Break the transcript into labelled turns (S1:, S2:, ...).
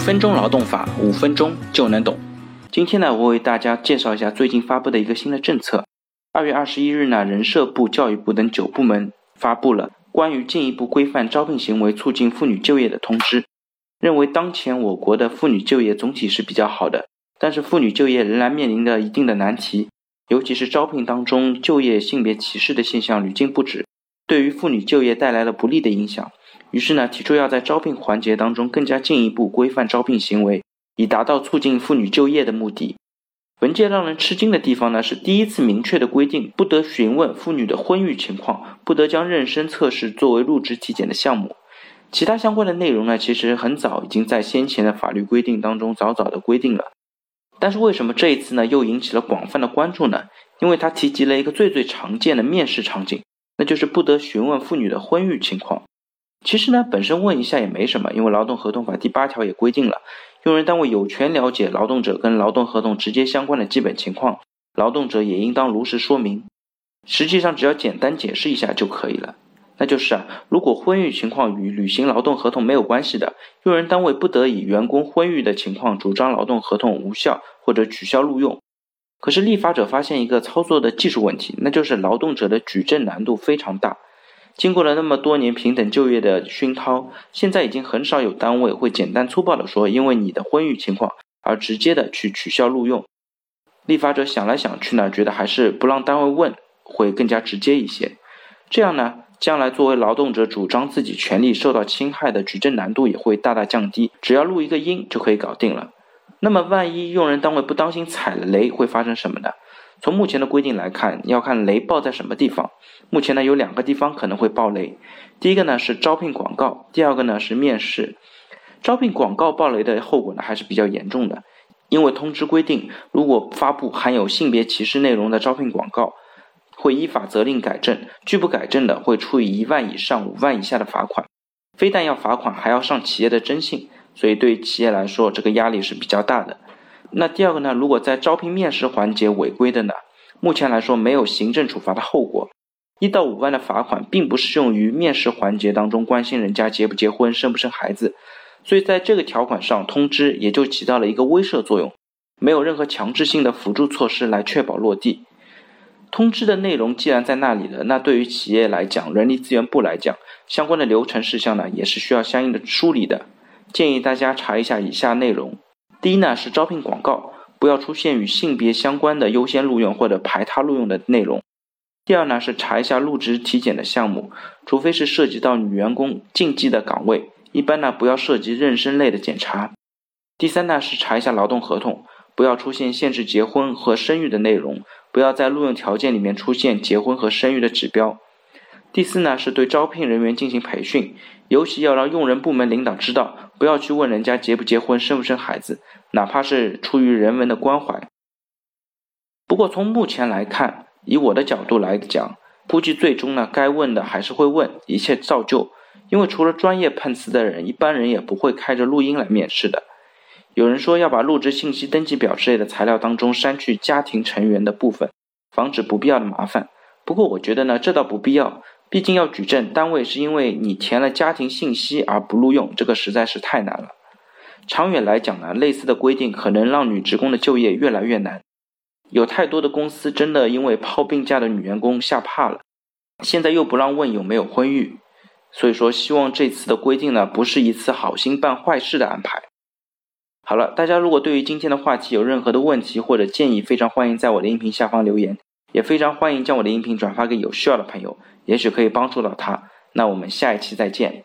S1: 分钟劳动法，五分钟就能懂。今天呢，我为大家介绍一下最近发布的一个新的政策。二月二十一日呢，人社部、教育部等九部门发布了关于进一步规范招聘行为、促进妇女就业的通知，认为当前我国的妇女就业总体是比较好的，但是妇女就业仍然面临着一定的难题，尤其是招聘当中就业性别歧视的现象屡禁不止，对于妇女就业带来了不利的影响。于是呢，提出要在招聘环节当中更加进一步规范招聘行为，以达到促进妇女就业的目的。文件让人吃惊的地方呢，是第一次明确的规定，不得询问妇女的婚育情况，不得将妊娠测试作为入职体检的项目。其他相关的内容呢，其实很早已经在先前的法律规定当中早早的规定了。但是为什么这一次呢，又引起了广泛的关注呢？因为它提及了一个最最常见的面试场景，那就是不得询问妇女的婚育情况。其实呢，本身问一下也没什么，因为劳动合同法第八条也规定了，用人单位有权了解劳动者跟劳动合同直接相关的基本情况，劳动者也应当如实说明。实际上，只要简单解释一下就可以了。那就是啊，如果婚育情况与履行劳动合同没有关系的，用人单位不得以员工婚育的情况主张劳动合同无效或者取消录用。可是立法者发现一个操作的技术问题，那就是劳动者的举证难度非常大。经过了那么多年平等就业的熏陶，现在已经很少有单位会简单粗暴的说，因为你的婚育情况而直接的去取消录用。立法者想来想去呢，觉得还是不让单位问会更加直接一些。这样呢，将来作为劳动者主张自己权利受到侵害的举证难度也会大大降低，只要录一个音就可以搞定了。那么万一用人单位不当心踩了雷，会发生什么呢？从目前的规定来看，要看雷爆在什么地方。目前呢，有两个地方可能会爆雷。第一个呢是招聘广告，第二个呢是面试。招聘广告爆雷的后果呢还是比较严重的，因为通知规定，如果发布含有性别歧视内容的招聘广告，会依法责令改正，拒不改正的会处以一万以上五万以下的罚款。非但要罚款，还要上企业的征信，所以对企业来说，这个压力是比较大的。那第二个呢？如果在招聘面试环节违规的呢？目前来说没有行政处罚的后果，一到五万的罚款并不适用于面试环节当中关心人家结不结婚、生不生孩子，所以在这个条款上，通知也就起到了一个威慑作用，没有任何强制性的辅助措施来确保落地。通知的内容既然在那里了，那对于企业来讲，人力资源部来讲，相关的流程事项呢，也是需要相应的梳理的。建议大家查一下以下内容。第一呢是招聘广告不要出现与性别相关的优先录用或者排他录用的内容。第二呢是查一下入职体检的项目，除非是涉及到女员工禁忌的岗位，一般呢不要涉及妊娠类的检查。第三呢是查一下劳动合同，不要出现限制结婚和生育的内容，不要在录用条件里面出现结婚和生育的指标。第四呢，是对招聘人员进行培训，尤其要让用人部门领导知道，不要去问人家结不结婚、生不生孩子，哪怕是出于人文的关怀。不过从目前来看，以我的角度来讲，估计最终呢，该问的还是会问，一切照旧。因为除了专业碰瓷的人，一般人也不会开着录音来面试的。有人说要把入职信息登记表之类的材料当中删去家庭成员的部分，防止不必要的麻烦。不过我觉得呢，这倒不必要。毕竟要举证，单位是因为你填了家庭信息而不录用，这个实在是太难了。长远来讲呢，类似的规定可能让女职工的就业越来越难。有太多的公司真的因为抛病假的女员工吓怕了，现在又不让问有没有婚育，所以说希望这次的规定呢，不是一次好心办坏事的安排。好了，大家如果对于今天的话题有任何的问题或者建议，非常欢迎在我的音频下方留言。也非常欢迎将我的音频转发给有需要的朋友，也许可以帮助到他。那我们下一期再见。